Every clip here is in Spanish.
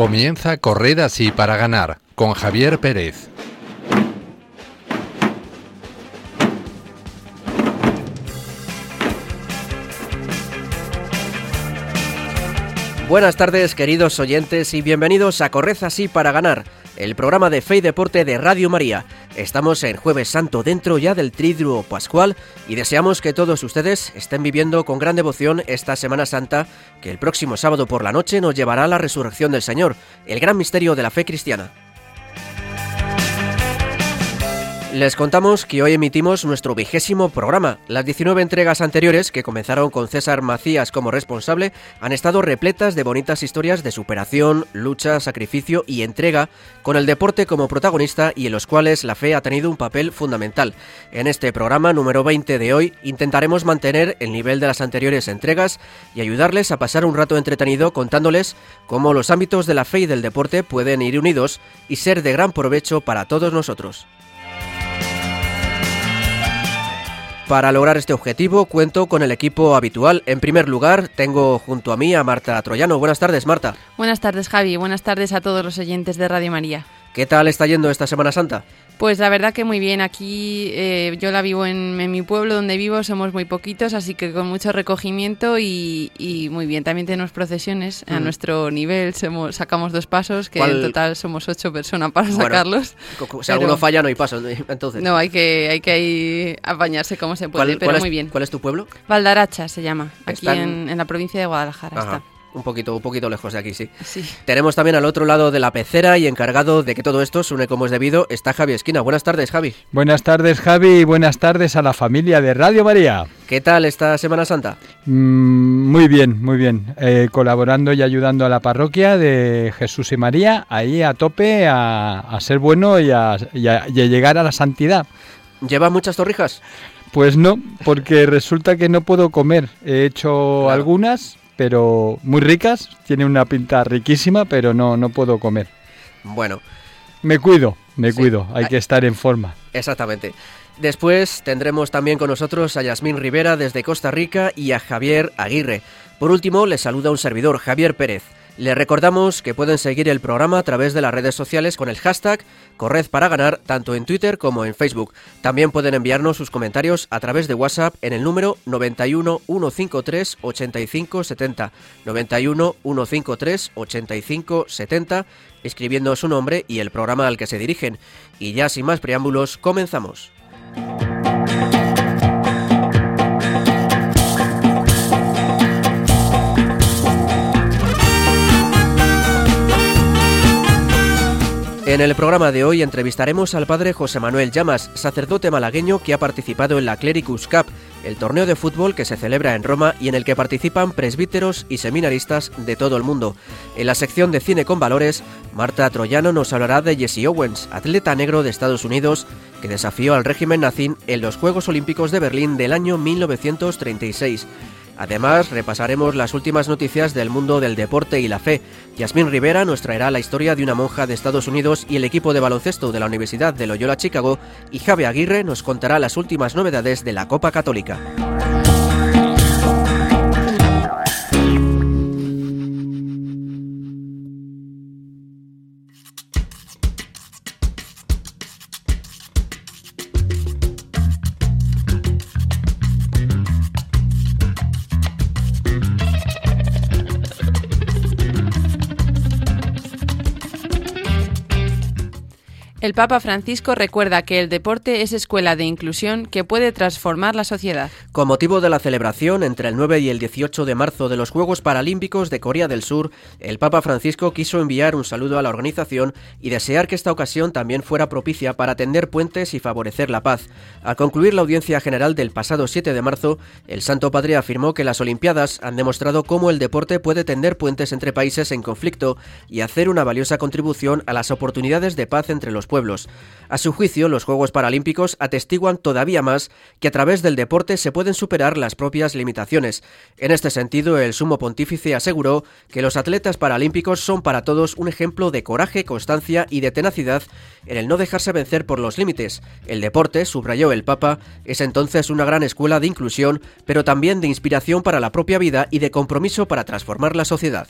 Comienza Correr así para ganar con Javier Pérez. Buenas tardes queridos oyentes y bienvenidos a Corred así para ganar, el programa de fe y deporte de Radio María. Estamos en jueves santo dentro ya del Triduo Pascual y deseamos que todos ustedes estén viviendo con gran devoción esta Semana Santa que el próximo sábado por la noche nos llevará a la resurrección del Señor, el gran misterio de la fe cristiana. Les contamos que hoy emitimos nuestro vigésimo programa. Las 19 entregas anteriores, que comenzaron con César Macías como responsable, han estado repletas de bonitas historias de superación, lucha, sacrificio y entrega, con el deporte como protagonista y en los cuales la fe ha tenido un papel fundamental. En este programa número 20 de hoy intentaremos mantener el nivel de las anteriores entregas y ayudarles a pasar un rato entretenido contándoles cómo los ámbitos de la fe y del deporte pueden ir unidos y ser de gran provecho para todos nosotros. Para lograr este objetivo cuento con el equipo habitual. En primer lugar, tengo junto a mí a Marta Troyano. Buenas tardes, Marta. Buenas tardes, Javi. Buenas tardes a todos los oyentes de Radio María. ¿Qué tal está yendo esta Semana Santa? Pues la verdad que muy bien. Aquí eh, yo la vivo en, mi pueblo donde vivo, somos muy poquitos, así que con mucho recogimiento y, muy bien. También tenemos procesiones a nuestro nivel, sacamos dos pasos, que en total somos ocho personas para sacarlos. Si alguno falla no hay paso, entonces. No, hay que, hay que apañarse como se puede, pero muy bien. ¿Cuál es tu pueblo? Valdaracha se llama, aquí en, la provincia de Guadalajara está. Un poquito, un poquito lejos de aquí, sí. Tenemos también al otro lado de la pecera y encargado de que todo esto suene como es debido está Javi Esquina. Buenas tardes, Javi. Buenas tardes, Javi, y buenas tardes a la familia de Radio María. ¿Qué tal esta Semana Santa? Mm, muy bien, muy bien. Eh, colaborando y ayudando a la parroquia de Jesús y María, ahí a tope a, ser bueno y a, llegar a la santidad. ¿Lleva muchas torrijas? Pues no, porque resulta que no puedo comer. He hecho algunas, pero muy ricas, tiene una pinta riquísima, pero no, no puedo comer. Bueno. Me cuido, me cuido, hay que estar en forma. Exactamente. Después tendremos también con nosotros a Yasmín Rivera desde Costa Rica y a Javier Aguirre. Por último, les saluda un servidor, Javier Pérez. Les recordamos que pueden seguir el programa a través de las redes sociales con el hashtag Corred para ganar tanto en Twitter como en Facebook. También pueden enviarnos sus comentarios a través de WhatsApp en el número 91 153 85 70 91 153 85 70 escribiendo su nombre y el programa al que se dirigen. Y ya sin más preámbulos, comenzamos. En el programa de hoy entrevistaremos al padre José Manuel Llamas, sacerdote malagueño que ha participado en la Clericus Cup, el torneo de fútbol que se celebra en Roma y en el que participan presbíteros y seminaristas de todo el mundo. En la sección de cine con valores, Marta Troyano nos hablará de Jesse Owens, atleta negro de Estados Unidos que desafió al régimen nazi en los Juegos Olímpicos de Berlín del año 1936. Además, repasaremos las últimas noticias del mundo del deporte y la fe. Yasmín Rivera nos traerá la historia de una monja de Estados Unidos y el equipo de baloncesto de la Universidad de Loyola Chicago y Javi Aguirre nos contará las últimas novedades de la Copa Católica. El Papa Francisco recuerda que el deporte es escuela de inclusión que puede transformar la sociedad. Con motivo de la celebración entre el 9 y el 18 de marzo de los Juegos Paralímpicos de Corea del Sur, el Papa Francisco quiso enviar un saludo a la organización y desear que esta ocasión también fuera propicia para tender puentes y favorecer la paz. Al concluir la audiencia general del pasado 7 de marzo, el Santo Padre afirmó que las Olimpiadas han demostrado cómo el deporte puede tender puentes entre países en conflicto y hacer una valiosa contribución a las oportunidades de paz entre los A su juicio, los Juegos Paralímpicos atestiguan todavía más que a través del deporte se pueden superar las propias limitaciones. En este sentido, el sumo pontífice aseguró que los atletas paralímpicos son para todos un ejemplo de coraje, constancia y de tenacidad en el no dejarse vencer por los límites. El deporte, subrayó el Papa, es entonces una gran escuela de inclusión, pero también de inspiración para la propia vida y de compromiso para transformar la sociedad.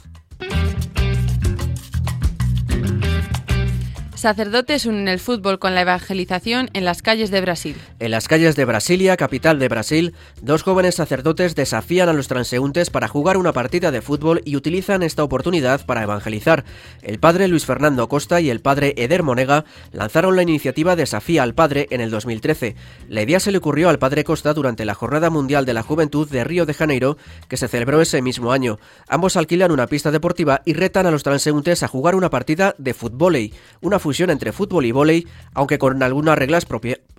Sacerdotes unen el fútbol con la evangelización en las calles de Brasil. En las calles de Brasilia, capital de Brasil, dos jóvenes sacerdotes desafían a los transeúntes para jugar una partida de fútbol y utilizan esta oportunidad para evangelizar. El padre Luis Fernando Costa y el padre Eder Monega lanzaron la iniciativa Desafía al Padre en el 2013. La idea se le ocurrió al padre Costa durante la Jornada Mundial de la Juventud de Río de Janeiro, que se celebró ese mismo año. Ambos alquilan una pista deportiva y retan a los transeúntes a jugar una partida de fútbol, una entre fútbol y vóley, aunque con algunas reglas,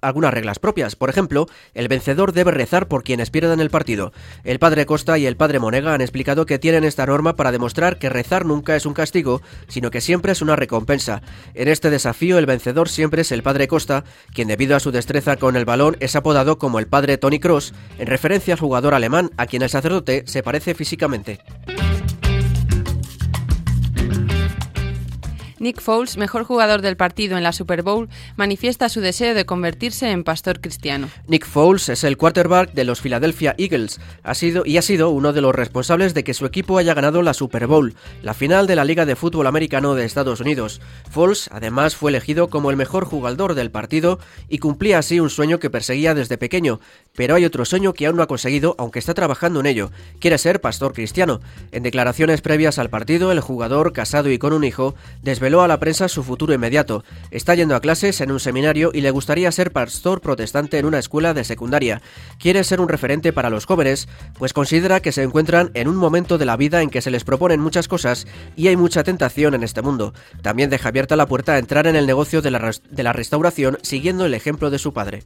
algunas reglas propias. Por ejemplo, el vencedor debe rezar por quienes pierdan el partido. El padre Costa y el padre Monega han explicado que tienen esta norma para demostrar que rezar nunca es un castigo, sino que siempre es una recompensa. En este desafío, el vencedor siempre es el padre Costa, quien debido a su destreza con el balón es apodado como el padre Tony Cross, en referencia al jugador alemán a quien el sacerdote se parece físicamente. Nick Foles, mejor jugador del partido en la Super Bowl, manifiesta su deseo de convertirse en pastor cristiano. Nick Foles es el quarterback de los Philadelphia Eagles ha sido, y ha sido uno de los responsables de que su equipo haya ganado la Super Bowl, la final de la Liga de Fútbol Americano de Estados Unidos. Foles además fue elegido como el mejor jugador del partido y cumplía así un sueño que perseguía desde pequeño, pero hay otro sueño que aún no ha conseguido, aunque está trabajando en ello. Quiere ser pastor cristiano. En declaraciones previas al partido, el jugador, casado y con un hijo, desveló a la prensa su futuro inmediato. Está yendo a clases en un seminario y le gustaría ser pastor protestante en una escuela de secundaria. Quiere ser un referente para los jóvenes, pues considera que se encuentran en un momento de la vida en que se les proponen muchas cosas y hay mucha tentación en este mundo. También deja abierta la puerta a entrar en el negocio de la, de la restauración siguiendo el ejemplo de su padre.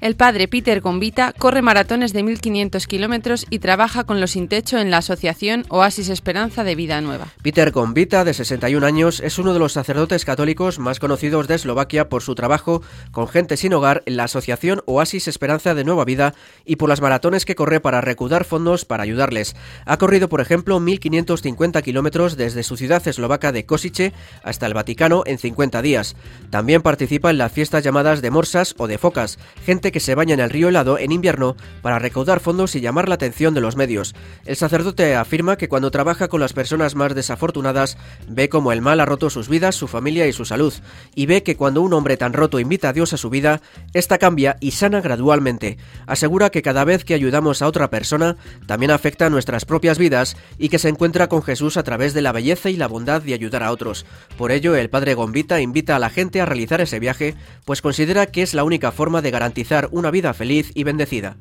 El padre Peter Gombita corre maratones de 1.500 kilómetros y trabaja con los sin techo en la asociación Oasis Esperanza de Vida Nueva. Peter Gombita, de 61 años, es uno de los sacerdotes católicos más conocidos de Eslovaquia por su trabajo con gente sin hogar en la asociación Oasis Esperanza de Nueva Vida y por las maratones que corre para recaudar fondos para ayudarles. Ha corrido, por ejemplo, 1.550 kilómetros desde su ciudad eslovaca de Kosice hasta el Vaticano en 50 días. También participa en las fiestas llamadas de morsas o de focas, gente que se baña en el río helado en invierno para recaudar fondos y llamar la atención de los medios. El sacerdote afirma que cuando trabaja con las personas más desafortunadas, ve cómo el mal ha roto sus vidas, su familia y su salud, y ve que cuando un hombre tan roto invita a Dios a su vida, esta cambia y sana gradualmente. Asegura que cada vez que ayudamos a otra persona, también afecta a nuestras propias vidas y que se encuentra con Jesús a través de la belleza y la bondad de ayudar a otros. Por ello, el padre Gombita invita a la gente a realizar ese viaje, pues considera que es la única forma de garantizar una vida feliz y bendecida.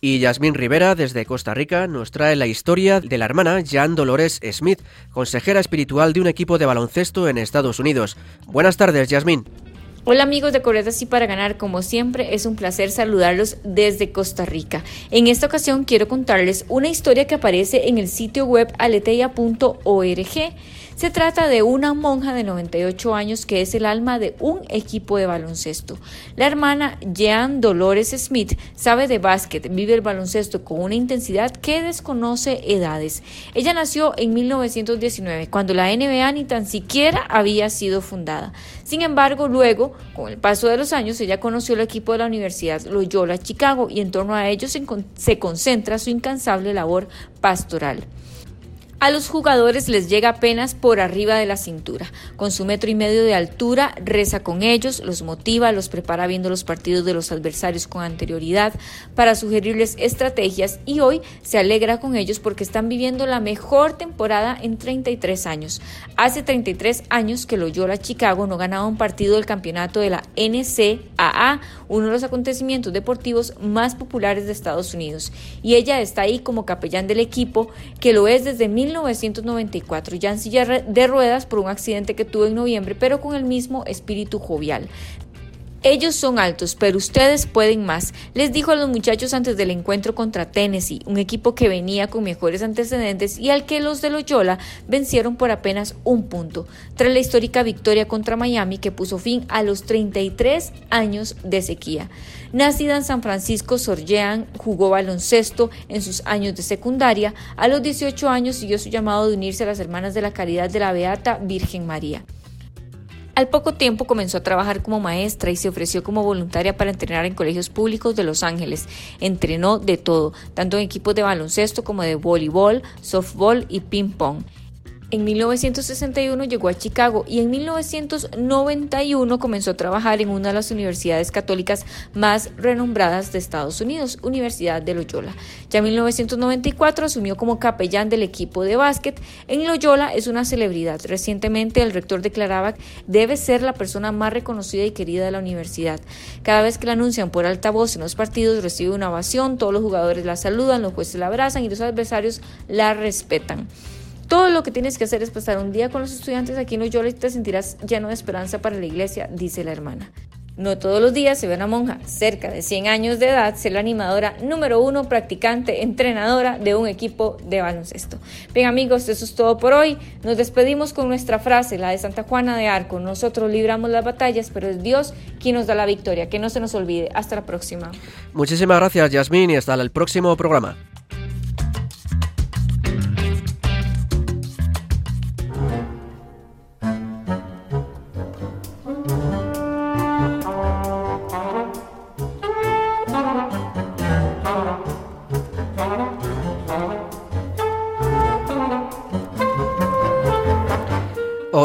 Y Yasmín Rivera, desde Costa Rica, nos trae la historia de la hermana Jan Dolores Smith, consejera espiritual de un equipo de baloncesto en Estados Unidos. Buenas tardes, Yasmín. Hola amigos de Coretas y para ganar, como siempre es un placer saludarlos desde Costa Rica. En esta ocasión quiero contarles una historia que aparece en el sitio web aleteia.org. Se trata de una monja de 98 años que es el alma de un equipo de baloncesto. La hermana Jean Dolores Smith sabe de básquet, vive el baloncesto con una intensidad que desconoce edades. Ella nació en 1919, cuando la NBA ni tan siquiera había sido fundada. Sin embargo, luego, con el paso de los años, ella conoció el equipo de la Universidad Loyola Chicago y en torno a ellos se concentra su incansable labor pastoral. A los jugadores les llega apenas por arriba de la cintura. Con su metro y medio de altura, reza con ellos, los motiva, los prepara viendo los partidos de los adversarios con anterioridad para sugerirles estrategias y hoy se alegra con ellos porque están viviendo la mejor temporada en 33 años. Hace 33 años que Loyola Chicago no ganaba un partido del campeonato de la NCAA, uno de los acontecimientos deportivos más populares de Estados Unidos. Y ella está ahí como capellán del equipo, que lo es desde 1994, ya en silla de ruedas por un accidente que tuvo en noviembre, pero con el mismo espíritu jovial. Ellos son altos, pero ustedes pueden más, les dijo a los muchachos antes del encuentro contra Tennessee, un equipo que venía con mejores antecedentes y al que los de Loyola vencieron por apenas un punto, tras la histórica victoria contra Miami que puso fin a los 33 años de sequía. Nacida en San Francisco, Sor Jean jugó baloncesto en sus años de secundaria. A los 18 años siguió su llamado de unirse a las Hermanas de la Caridad de la Beata Virgen María. Al poco tiempo comenzó a trabajar como maestra y se ofreció como voluntaria para entrenar en colegios públicos de Los Ángeles. Entrenó de todo, tanto en equipos de baloncesto como de voleibol, softball y ping-pong. En 1961 llegó a Chicago y en 1991 comenzó a trabajar en una de las universidades católicas más renombradas de Estados Unidos, Universidad de Loyola. Ya en 1994 asumió como capellán del equipo de básquet. En Loyola es una celebridad. Recientemente el rector declaraba que debe ser la persona más reconocida y querida de la universidad. Cada vez que la anuncian por altavoz en los partidos recibe una ovación, todos los jugadores la saludan, los jueces la abrazan y los adversarios la respetan. Todo lo que tienes que hacer es pasar un día con los estudiantes aquí en Loyola y te sentirás lleno de esperanza para la iglesia, dice la hermana. No todos los días se ve una monja cerca de 100 años de edad ser la animadora número uno, practicante, entrenadora de un equipo de baloncesto. Bien amigos, eso es todo por hoy. Nos despedimos con nuestra frase, la de Santa Juana de Arco. Nosotros libramos las batallas, pero es Dios quien nos da la victoria. Que no se nos olvide. Hasta la próxima. Muchísimas gracias, Yasmín, y hasta el próximo programa.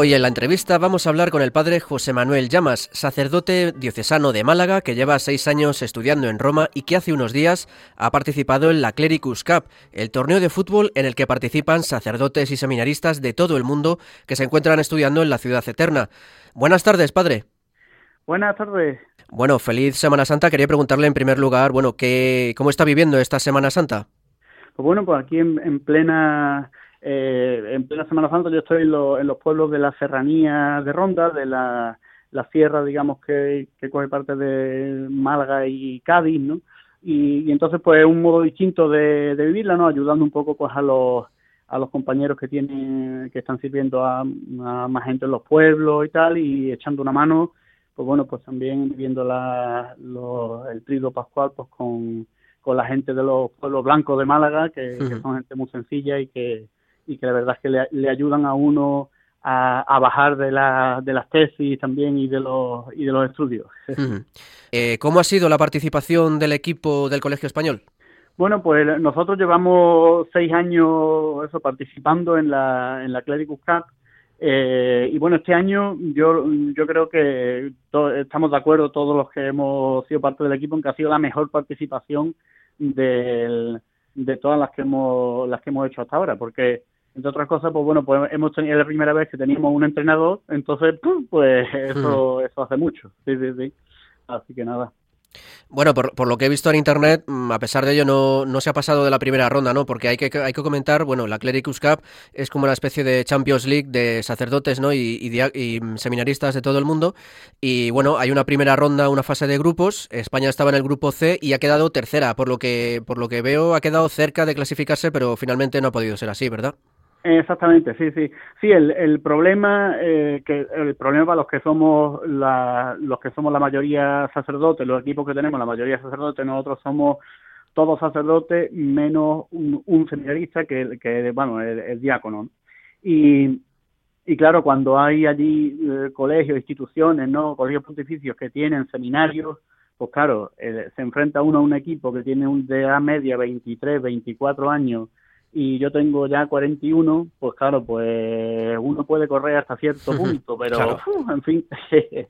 Hoy en la entrevista vamos a hablar con el padre José Manuel Llamas, sacerdote diocesano de Málaga que lleva seis años estudiando en Roma y que hace unos días ha participado en la Clericus Cup, el torneo de fútbol en el que participan sacerdotes y seminaristas de todo el mundo que se encuentran estudiando en la ciudad eterna. Buenas tardes, padre. Buenas tardes. Bueno, feliz Semana Santa. Quería preguntarle en primer lugar, bueno, ¿qué, ¿cómo está viviendo esta Semana Santa? Pues bueno, pues aquí en plena eh, en plena Semana Santa yo estoy en, los pueblos de la serranía de Ronda, de la, sierra, digamos, que, coge parte de Málaga y Cádiz, ¿no? Y, entonces, pues, es un modo distinto de, vivirla, ¿no? Ayudando un poco, pues, a los a los compañeros que tienen que están sirviendo a, más gente en los pueblos y tal y echando una mano pues bueno pues también viviendo la, el trigo pascual pues con, con la gente de los pueblos blancos de Málaga que son gente muy sencilla y que y que la verdad es que le, ayudan a uno a, bajar de, la, de las tesis también y de los, y de los estudios. Eh, ¿Cómo ha sido la participación del equipo del Colegio Español? Bueno, pues nosotros llevamos seis años eso, participando en la, en la Clericus Cup. Eh, y bueno, este año yo, yo creo que estamos de acuerdo todos los que hemos sido parte del equipo en que ha sido la mejor participación del, de todas las que hemos, las que hemos hecho hasta ahora, porque entre otras cosas, pues bueno, pues hemos tenido la primera vez que teníamos un entrenador, entonces, pues eso, eso hace mucho. Sí, sí, sí. Así que nada. Bueno, por, por, lo que he visto en internet, mm, a pesar de ello, no, no se ha pasado de la primera ronda, ¿no? Porque hay que, hay que comentar, bueno, la Clericus Cup es como una especie de Champions League de sacerdotes, ¿no? Y, y, seminaristas de todo el mundo. Y bueno, hay una primera ronda, una fase de grupos. España estaba en el grupo C y ha quedado tercera. Por lo que, por lo que veo, ha quedado cerca de clasificarse, pero finalmente no ha podido ser así, ¿verdad? Exactamente, sí, sí. Sí, el, el problema eh, que el problema para los que somos la, los que somos la mayoría sacerdotes, los equipos que tenemos la mayoría sacerdotes, nosotros somos todos sacerdotes menos un, seminarista que, que bueno, el, diácono. Y, y claro, cuando hay allí eh, colegios, instituciones, no, colegios pontificios que tienen seminarios, pues claro, eh, se enfrenta uno a un equipo que tiene un de edad media 23, 24 años y yo tengo ya 41, pues claro, pues uno puede correr hasta cierto punto, pero en fin. sí,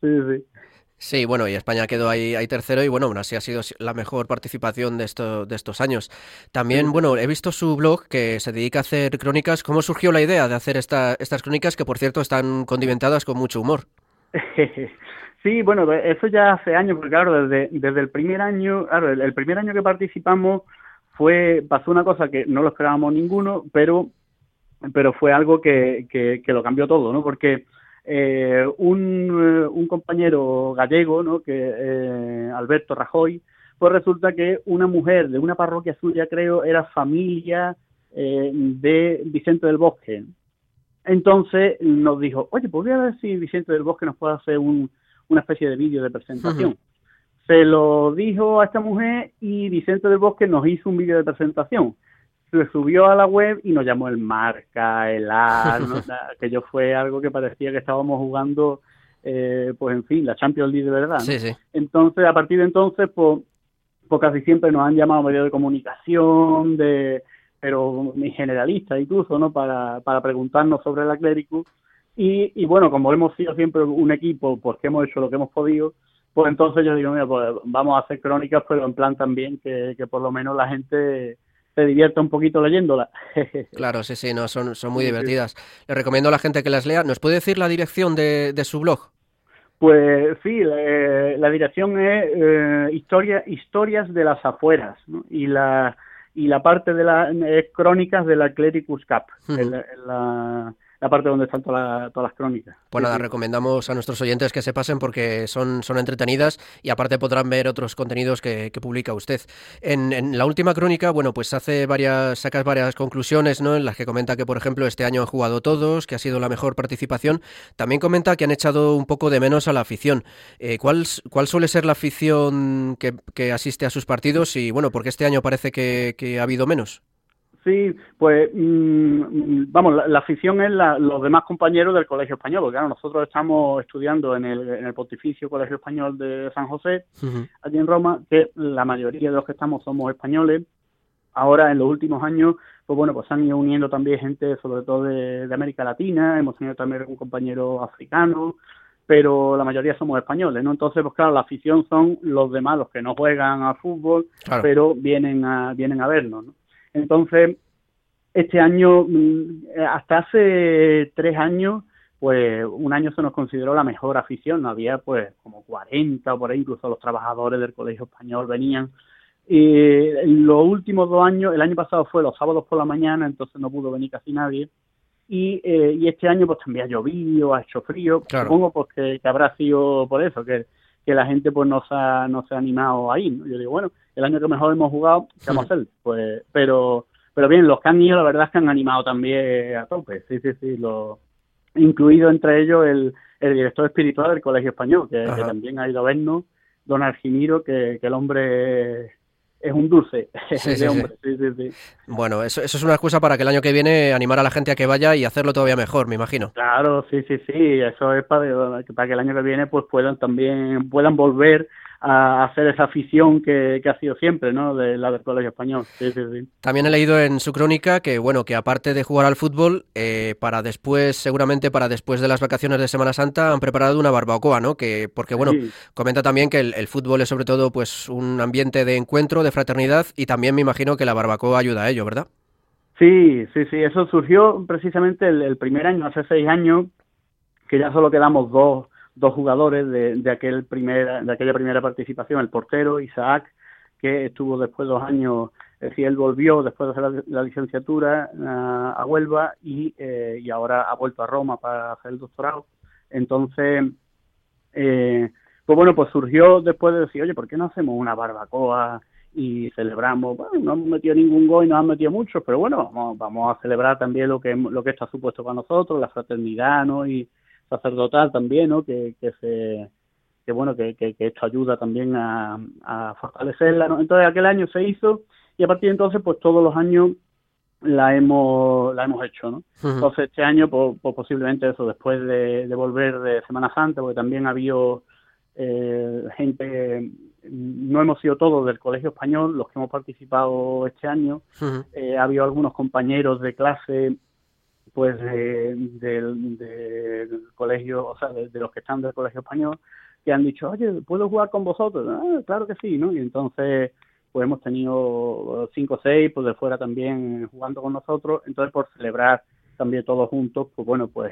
sí. Sí, bueno, y España quedó ahí, ahí, tercero y bueno, aún así ha sido la mejor participación de, esto, de estos años. También, bueno, he visto su blog que se dedica a hacer crónicas. ¿Cómo surgió la idea de hacer esta, estas crónicas que, por cierto, están condimentadas con mucho humor? Sí, bueno, eso ya hace años, porque claro, desde, desde el primer año, claro, el primer año que participamos fue pasó una cosa que no lo esperábamos ninguno, pero pero fue algo que, que, lo cambió todo, ¿no? Porque eh, un, eh, un, compañero gallego, ¿no? Que eh, Alberto Rajoy, pues resulta que una mujer de una parroquia suya, creo, era familia de Vicente del Bosque. Entonces nos dijo, oye, podría ver si Vicente del Bosque nos puede hacer un, una especie de vídeo de presentación se lo dijo a esta mujer y Vicente del Bosque nos hizo un vídeo de presentación. se subió a la web y nos llamó el marca, el ar, aquello fue algo que parecía que estábamos jugando, eh, pues en fin, la Champions League de verdad. Sí, sí. Entonces, a partir de entonces, pues, pues casi siempre nos han llamado medios de comunicación, de pero generalistas incluso, ¿no? Para, para preguntarnos sobre la Clericus. Y, y bueno, como hemos sido siempre un equipo, porque hemos hecho lo que hemos podido, pues entonces yo digo, mira, pues vamos a hacer crónicas, pero en plan también que, que por lo menos la gente se divierta un poquito leyéndola. claro, sí, sí, no, son, son muy divertidas. Le recomiendo a la gente que las lea. ¿Nos puede decir la dirección de, de su blog? Pues sí, la, dirección es eh, historia, historias de las afueras ¿no? y la y la parte de las crónicas de la Clericus Cup, la, la parte donde están todas las crónicas. Pues nada, recomendamos a nuestros oyentes que se pasen porque son, son entretenidas y aparte podrán ver otros contenidos que, publica usted. En, la última crónica, bueno, pues hace varias, sacas varias conclusiones, ¿no? En las que comenta que, por ejemplo, este año han jugado todos, que ha sido la mejor participación. También comenta que han echado un poco de menos a la afición. Eh, ¿cuál, ¿Cuál suele ser la afición que, que, asiste a sus partidos? Y bueno, porque este año parece que, que ha habido menos. Sí, pues mm, vamos, la, afición es los demás compañeros del Colegio Español, porque claro, nosotros estamos estudiando en el, en el Pontificio Colegio Español de San José, allí en Roma, que la mayoría de los que estamos somos españoles. Ahora, en los últimos años, pues bueno, pues han ido uniendo también gente, sobre todo de, América Latina, hemos tenido también un compañero africano, pero la mayoría somos españoles, ¿no? Entonces, pues claro, la afición son los demás, los que no juegan al fútbol, pero vienen a, vienen a vernos, ¿no? Entonces, este año, mm, hasta hace tres años, pues un año se nos consideró la mejor afición, no había pues como 40 o por ahí, incluso los trabajadores del colegio español venían. Y en los últimos dos años, el año pasado fue los sábados por la mañana, entonces no pudo venir casi nadie. Y, eh, y este año pues también ha llovido, ha hecho frío, supongo pues que, habrá sido por eso, que, que la gente pues no se ha, no se ha animado ahí. ¿no? Yo digo, bueno, el año que mejor hemos jugado, ¿qué vamos a hacer? Pues, pero, pero bien, los que han ido, la verdad es que han animado también a tope, sí, sí, sí, lo, incluido entre ellos el, el director espiritual del Colegio Español, que, también ha ido a vernos, don Argimiro, que, que el hombre es un dulce sí, hombre. Sí. Sí, bueno, eso, eso es una excusa para que el año que viene animar a la gente a que vaya y hacerlo todavía mejor, me imagino. Claro, sí, sí, sí, eso es para, para que el año que viene pues puedan también puedan volver a hacer esa afición que, ha sido siempre, ¿no? De la del colegio español. También he leído en su crónica que, bueno, que aparte de jugar al fútbol, eh, para después, seguramente para después de las vacaciones de Semana Santa, han preparado una barbacoa, ¿no? Que, porque, bueno, comenta también que el, fútbol es sobre todo, pues, un ambiente de encuentro, de fraternidad, y también me imagino que la barbacoa ayuda a ello, ¿verdad? Sí, sí, sí, eso surgió precisamente el primer año, hace seis años, que ya solo quedamos dos dos jugadores de, de, aquel primer, de aquella primera participación, el portero Isaac, que estuvo después de dos años, es decir, él volvió después de hacer la, licenciatura a Huelva y, eh, y ahora ha vuelto a Roma para hacer el doctorado. Entonces, eh, pues bueno, pues surgió después de decir, oye, ¿por qué no hacemos una barbacoa y celebramos? Bueno, no hemos metido ningún gol y no han metido muchos, pero bueno, vamos, vamos a celebrar también lo que, lo que está supuesto para nosotros, la fraternidad, ¿no? Y, sacerdotal también, ¿no? Que, que se que bueno que, que, esto ayuda también a, a fortalecerla, ¿no? Entonces aquel año se hizo y a partir de entonces pues todos los años la hemos la hemos hecho, ¿no? Entonces este año pues, pues, posiblemente eso después de, de, volver de Semana Santa porque también ha habido eh, gente no hemos sido todos del Colegio Español los que hemos participado este año eh, ha habido algunos compañeros de clase pues del, colegio, o sea, de, los que están del colegio español, que han dicho, oye, ¿puedo jugar con vosotros? Ah, claro que sí, ¿no? Y entonces, pues hemos tenido cinco o seis, pues de fuera también jugando con nosotros, entonces por celebrar también todos juntos, pues bueno, pues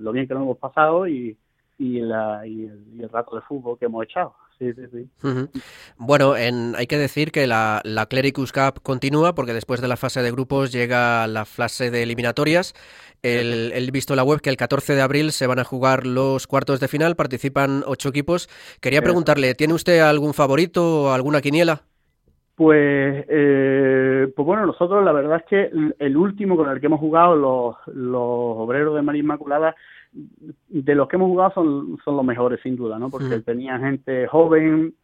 lo bien que lo hemos pasado y, y, la, y, el, rato de fútbol que hemos echado. Sí, sí, sí. Bueno, en, hay que decir que la, la Clericus Cup continúa porque después de la fase de grupos llega la fase de eliminatorias. El, visto en la web que el 14 de abril se van a jugar los cuartos de final, participan ocho equipos. Quería preguntarle, ¿tiene usted algún favorito o alguna quiniela? Pues, eh, pues bueno, nosotros la verdad es que el último con el que hemos jugado, los, los obreros de María Inmaculada, de los que hemos jugado son, son los mejores sin duda, ¿no? Porque tenía gente joven,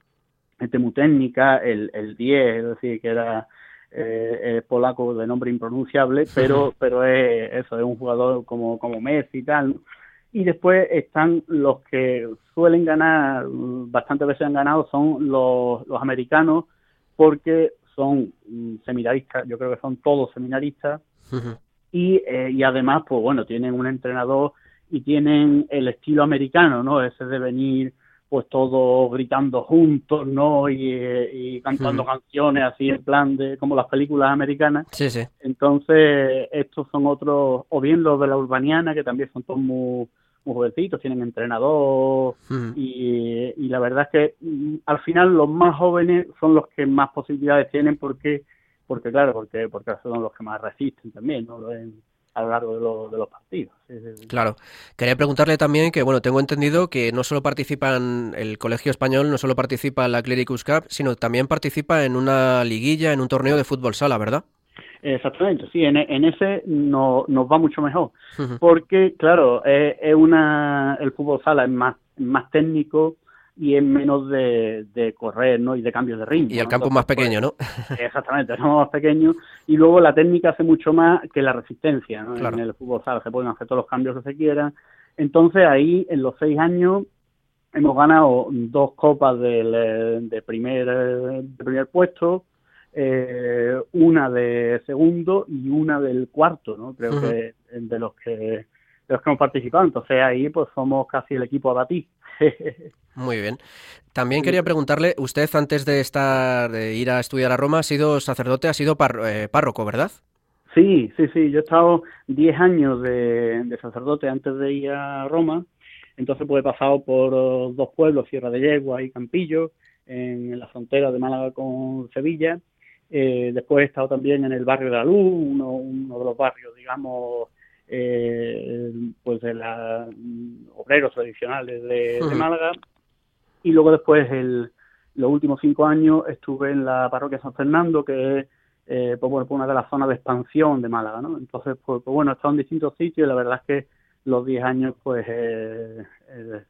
gente muy técnica, el, el 10, es decir, que era es polaco de nombre impronunciable, pero, pero es eso, es un jugador como, como Messi y tal. Y después están los que suelen ganar, bastantes veces han ganado, son los, los americanos, porque son mm, seminaristas, yo creo que son todos seminaristas, y, eh, y además, pues bueno, tienen un entrenador y tienen el estilo americano, ¿no? Ese de venir pues todos gritando juntos, ¿no? Y, cantando canciones así en plan de como las películas americanas. Sí, sí. Entonces, estos son otros, o bien los de la urbaniana, que también son todos muy, muy jovencitos, tienen entrenador, y, y, la verdad es que mm, al final los más jóvenes son los que más posibilidades tienen porque, porque claro, porque, porque son los que más resisten también, ¿no? A lo largo de, los partidos. Claro. Quería preguntarle también que, bueno, tengo entendido que no solo participa en el Colegio Español, no solo participa en la Clericus Cup, sino también participa en una liguilla, en un torneo de fútbol sala, ¿verdad? Exactamente, sí, en, ese no, nos va mucho mejor, porque, claro, es, una, el fútbol sala es más, más técnico, y es menos de, de, correr ¿no? y de cambios de ritmo. Y el campo es más pues, pequeño, ¿no? exactamente, es más pequeño y luego la técnica hace mucho más que la resistencia. ¿no? En el fútbol sala se pueden hacer todos los cambios que se quieran. Entonces ahí en los seis años hemos ganado dos copas del, de, primer, de primer puesto, eh, una de segundo y una del cuarto, ¿no? Creo que de los que de los que hemos participado. Entonces ahí pues somos casi el equipo a batir. Muy bien. También quería preguntarle, usted antes de estar de ir a estudiar a Roma ha sido sacerdote, ha sido eh, párroco, ¿verdad? Sí, sí, sí. Yo he estado 10 años de, sacerdote antes de ir a Roma. Entonces pues he pasado por dos pueblos, Sierra de Yegua y Campillo, en la frontera de Málaga con Sevilla. Eh, después he estado también en el barrio de la Luz, uno, de los barrios, digamos, eh, pues de los obreros tradicionales de Málaga y luego después el, los últimos cinco años estuve en la parroquia San Fernando, que es eh, pues, bueno, pues una de las zonas de expansión de Málaga, ¿no? Entonces, pues, pues bueno, he estado en distintos sitios y la verdad es que los diez años, pues, eh, eh,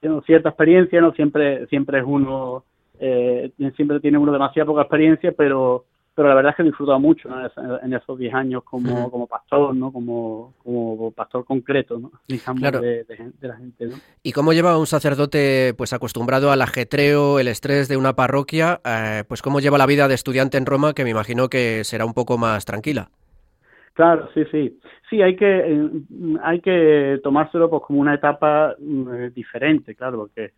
tengo cierta experiencia, ¿no? Siempre, siempre es uno, eh, siempre tiene uno demasiada poca experiencia, pero pero la verdad es que he disfrutado mucho en esos 10 años como, como pastor, ¿no? Como, como pastor concreto, ¿no? de, la gente, ¿no? ¿Y cómo lleva un sacerdote pues acostumbrado al ajetreo, el estrés de una parroquia, eh, pues cómo lleva la vida de estudiante en Roma, que me imagino que será un poco más tranquila? Claro, sí, sí. Sí, hay que, eh, hay que tomárselo pues como una etapa mm, diferente, claro, porque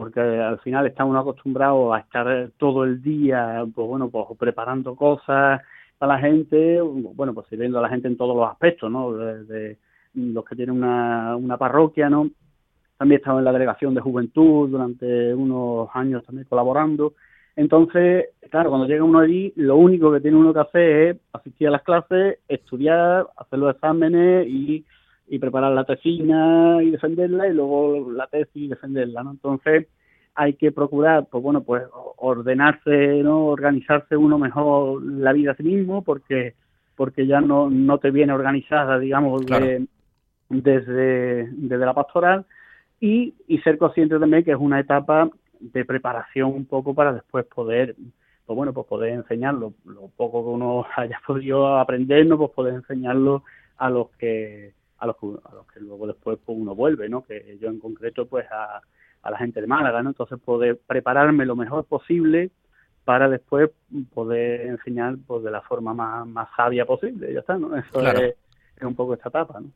porque al final está uno acostumbrado a estar todo el día, pues bueno, pues preparando cosas para la gente, bueno, pues sirviendo a la gente en todos los aspectos, ¿no? De, los que tienen una, una parroquia, ¿no? También he estado en la delegación de juventud durante unos años también colaborando. Entonces, claro, cuando llega uno allí, lo único que tiene uno que hacer es asistir a las clases, estudiar, hacer los exámenes y y preparar la tesina y defenderla y luego la tesis y defenderla, ¿no? Entonces hay que procurar, pues bueno, pues ordenarse, ¿no? Organizarse uno mejor la vida a sí mismo porque porque ya no, no te viene organizada, digamos, desde, desde la pastoral y, y ser consciente también que es una etapa de preparación un poco para después poder pues bueno, pues poder enseñarlo, lo poco que uno haya podido aprender, ¿no? pues poder enseñarlo a los que a los, a los que luego después pues, uno vuelve, ¿no? Que yo en concreto pues a, a la gente de Málaga, ¿no? Entonces poder prepararme lo mejor posible para después poder enseñar pues de la forma más, más sabia posible, ya está, ¿no? Eso es, un poco esta etapa. ¿no?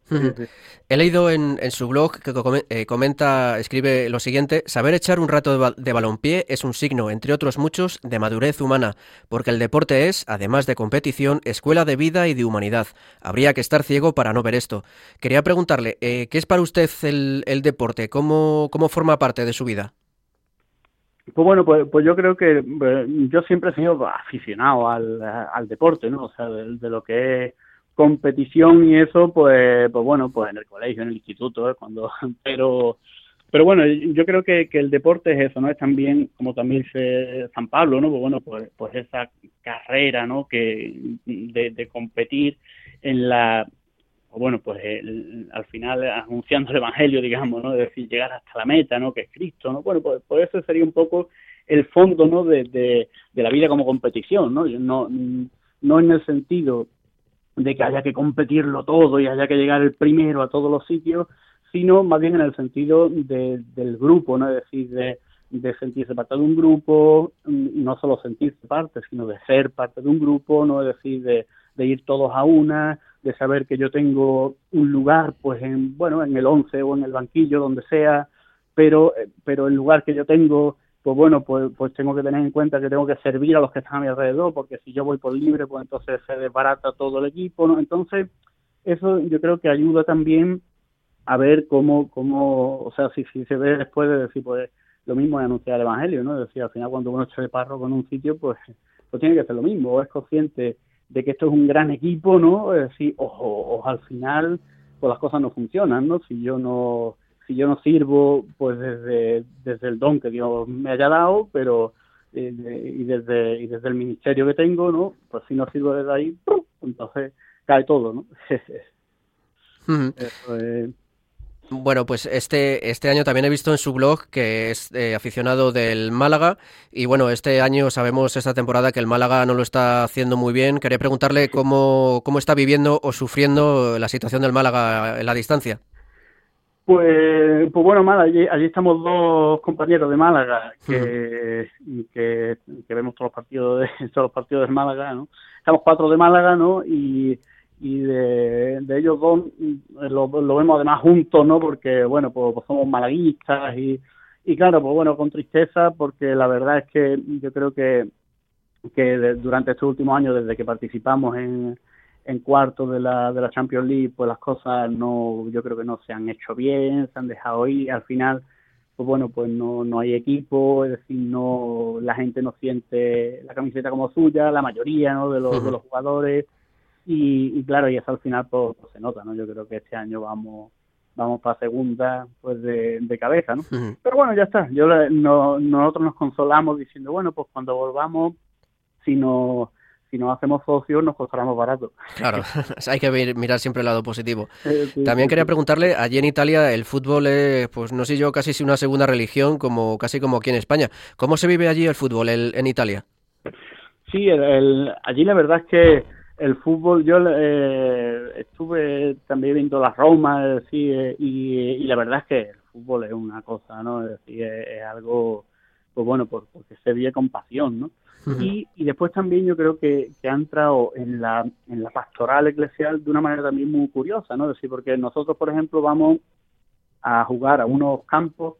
He leído en, su blog que eh, comenta, escribe lo siguiente, saber echar un rato de, de, balompié es un signo, entre otros muchos, de madurez humana, porque el deporte es, además de competición, escuela de vida y de humanidad. Habría que estar ciego para no ver esto. Quería preguntarle, eh, ¿qué es para usted el, deporte? ¿Cómo, ¿Cómo forma parte de su vida? Pues bueno, pues, pues yo creo que eh, yo siempre he sido aficionado al, al deporte, ¿no? O sea, de lo que es competición y eso, pues, pues bueno, pues en el colegio, en el instituto, ¿eh? cuando, pero, pero bueno, yo creo que, que el deporte es eso, ¿no? Es también, como también dice San Pablo, ¿no? Pues bueno, pues, pues esa carrera, ¿no? Que de, competir en la, pues bueno, pues al final anunciando el evangelio, digamos, ¿no? Es decir, llegar hasta la meta, ¿no? Que es Cristo, ¿no? Bueno, pues, pues eso sería un poco el fondo, ¿no? De, de, de la vida como competición, ¿no? Yo no no en el sentido de que haya que competirlo todo y haya que llegar el primero a todos los sitios, sino más bien en el sentido del grupo, ¿no? Es decir, de, de sentirse parte de un grupo, y no solo sentirse parte, sino de ser parte de un grupo, ¿no? Es decir, de, de ir todos a una, de saber que yo tengo un lugar, pues en, bueno, en el 11 o en el banquillo, donde sea, pero, eh, pero el lugar que yo tengo, pues bueno, pues, pues tengo que tener en cuenta que tengo que servir a los que están a mi alrededor, porque si yo voy por libre, pues entonces se desbarata todo el equipo, ¿no? Entonces, eso yo creo que ayuda también a ver cómo, cómo o sea, si, si se ve después de decir, pues lo mismo es anunciar el Evangelio, ¿no? Es decir, al final cuando uno echa de parro con un sitio, pues, pues tiene que ser lo mismo, o es consciente de que esto es un gran equipo, ¿no? Es decir, o, o, al final, pues las cosas no funcionan, ¿no? Si yo no si yo no sirvo, pues desde, desde el don que Dios me haya dado, pero eh, y desde y desde el ministerio que tengo, ¿no? Pues si no sirvo desde ahí, entonces cae todo, ¿no? Eso es bueno, pues este, este año también he visto en su blog que es eh, aficionado del Málaga y bueno, este año sabemos esta temporada que el Málaga no lo está haciendo muy bien. Quería preguntarle cómo, cómo está viviendo o sufriendo la situación del Málaga en la distancia. Pues, pues bueno, mal, allí, allí estamos dos compañeros de Málaga que, que, que, vemos todos los partidos de todos los partidos del Málaga, ¿no? Estamos cuatro de Málaga, ¿no? Y y de, ellos dos mm, lo, vemos además juntos, ¿no? Porque, bueno, pues, pues, somos malaguistas y, y claro, pues bueno, con tristeza porque la verdad es que yo creo que, que durante estos últimos años, desde que participamos en, en cuartos de la, de la Champions League, pues las cosas no, yo creo que no se han hecho bien, se han dejado ir, al final, pues bueno, pues no, no hay equipo, es decir, no, la gente no siente la camiseta como suya, la mayoría, ¿no? De los, de los jugadores, y, claro, y eso al final pues, pues, se nota, ¿no? Yo creo que este año vamos vamos para segunda pues de, cabeza, ¿no? Pero bueno, ya está. Yo no, nosotros nos consolamos diciendo, bueno, pues cuando volvamos, si no si nos hacemos socios nos costará barato. Claro, hay que mirar siempre el lado positivo. También quería preguntarle, allí en Italia el fútbol es, pues no sé yo, casi si una segunda religión, como casi como aquí en España. ¿Cómo se vive allí el fútbol en Italia? Sí, el, allí la verdad es que el fútbol, yo eh, estuve también viendo las Roma, y, y, la verdad es que el fútbol es una cosa, ¿no? Es decir, es, algo, pues bueno, porque se vive con pasión, ¿no? Y, y, después también yo creo que, que ha entrado en la, en la pastoral eclesial de una manera también muy curiosa, ¿no? Es decir, porque nosotros, por ejemplo, vamos a jugar a unos campos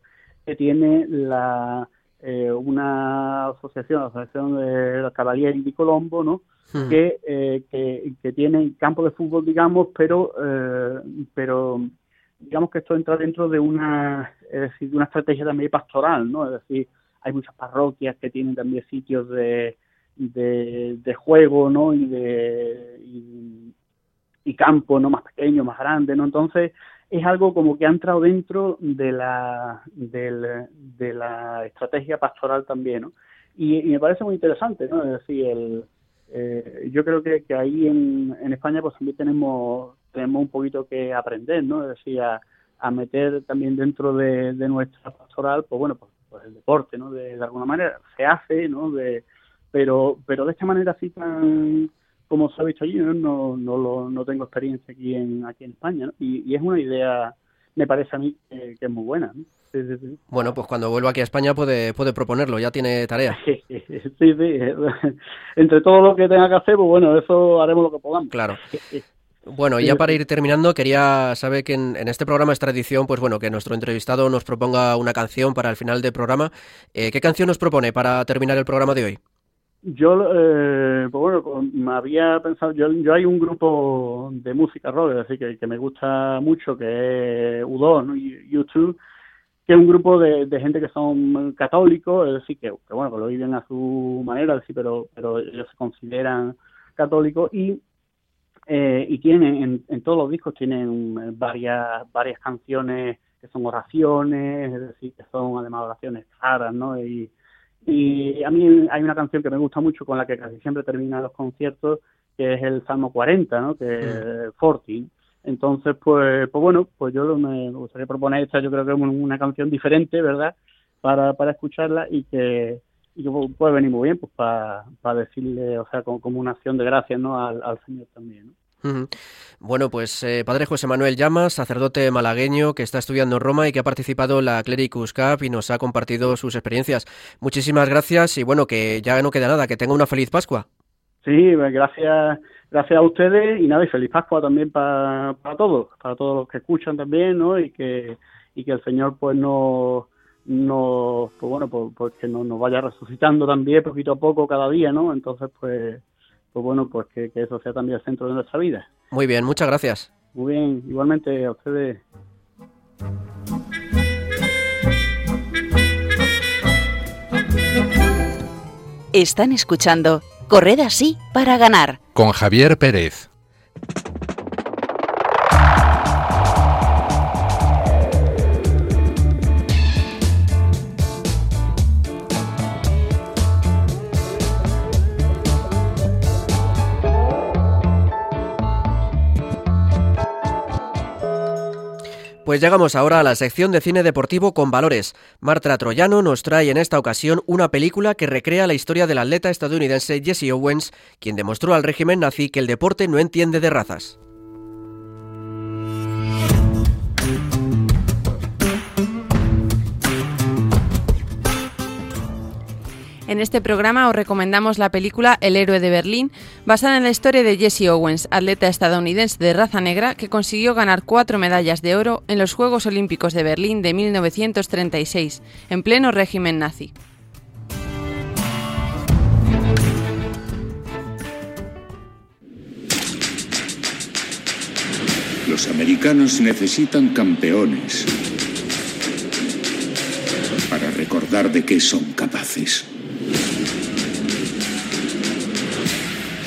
que tiene la eh, una asociación, la Asociación de los Cavalieri de Colombo, ¿no? que, eh, que, que tienen campo de fútbol, digamos, pero, eh, pero digamos que esto entra dentro de una, es decir, de una estrategia también pastoral, ¿no? Es decir, hay muchas parroquias que tienen también sitios de, de, juego, ¿no? Y de y, campo, ¿no? Más pequeño, más grande, ¿no? Entonces, es algo como que ha entrado dentro de la, de la estrategia pastoral también, ¿no? Y, me parece muy interesante, ¿no? Es decir, el, eh, yo creo que, ahí en, en, España pues también tenemos tenemos un poquito que aprender, ¿no? Es decir, a, meter también dentro de, nuestra pastoral, pues bueno, pues, pues, el deporte, ¿no? De, alguna manera se hace, ¿no? De, pero pero de esta manera así tan como se ha visto allí, no no, no, lo, no tengo experiencia aquí en aquí en España, ¿no? y, y es una idea, me parece a mí que, que es muy buena, ¿no? Bueno, pues cuando vuelva aquí a España puede, puede proponerlo, ya tiene tarea. sí, sí. Entre todo lo que tenga que hacer, pues bueno, eso haremos lo que podamos. Claro. Bueno, y ya para ir terminando, quería saber que en, este programa es tradición, pues bueno, que nuestro entrevistado nos proponga una canción para el final del programa. Eh, ¿Qué canción nos propone para terminar el programa de hoy? Yo, eh, pues bueno, me había pensado, yo, yo hay un grupo de música rock, es decir, que, que me gusta mucho, que es U2, YouTube, que es un grupo de, gente que son católicos, es decir, que, bueno, que lo viven a su manera, decir, pero, pero ellos se consideran católicos y, eh, y tienen, en, todos los discos tienen varias, varias canciones que son oraciones, es decir, que son además oraciones raras, ¿no? Y, y a mí hay una canción que me gusta mucho con la que casi siempre termina los conciertos, que es el Salmo 40, ¿no? Que es Forty entonces, pues, pues bueno, pues yo me gustaría proponer esta, yo creo que es una canción diferente, ¿verdad? Para, para escucharla y que, y que puede venir muy bien pues para decirle, o sea, como, una acción de gracias ¿no? al, Señor también. Bueno, pues eh, Padre José Manuel Llamas, sacerdote malagueño que está estudiando en Roma y que ha participado en la Clericus Cup y nos ha compartido sus experiencias. Muchísimas gracias y bueno, que ya no queda nada, que tenga una feliz Pascua. Sí, pues gracias, gracias a ustedes y nada, y feliz Pascua también para, para todos, para todos los que escuchan también, ¿no? Y que, y que el Señor pues no no pues bueno pues, pues que nos, nos vaya resucitando también poquito a poco cada día no entonces pues pues bueno pues que, que eso sea también el centro de nuestra vida. Muy bien muchas gracias. Muy bien igualmente a ustedes. Están escuchando Corred así para ganar. Con Javier Pérez Pues llegamos ahora a la sección de cine deportivo con valores. Marta Troyano nos trae en esta ocasión una película que recrea la historia del atleta estadounidense Jesse Owens, quien demostró al régimen nazi que el deporte no entiende de razas. En este programa os recomendamos la película El héroe de Berlín, basada en la historia de Jesse Owens, atleta estadounidense de raza negra que consiguió ganar cuatro medallas de oro en los Juegos Olímpicos de Berlín de 1936, en pleno régimen nazi. Los americanos necesitan campeones para recordar de qué son capaces.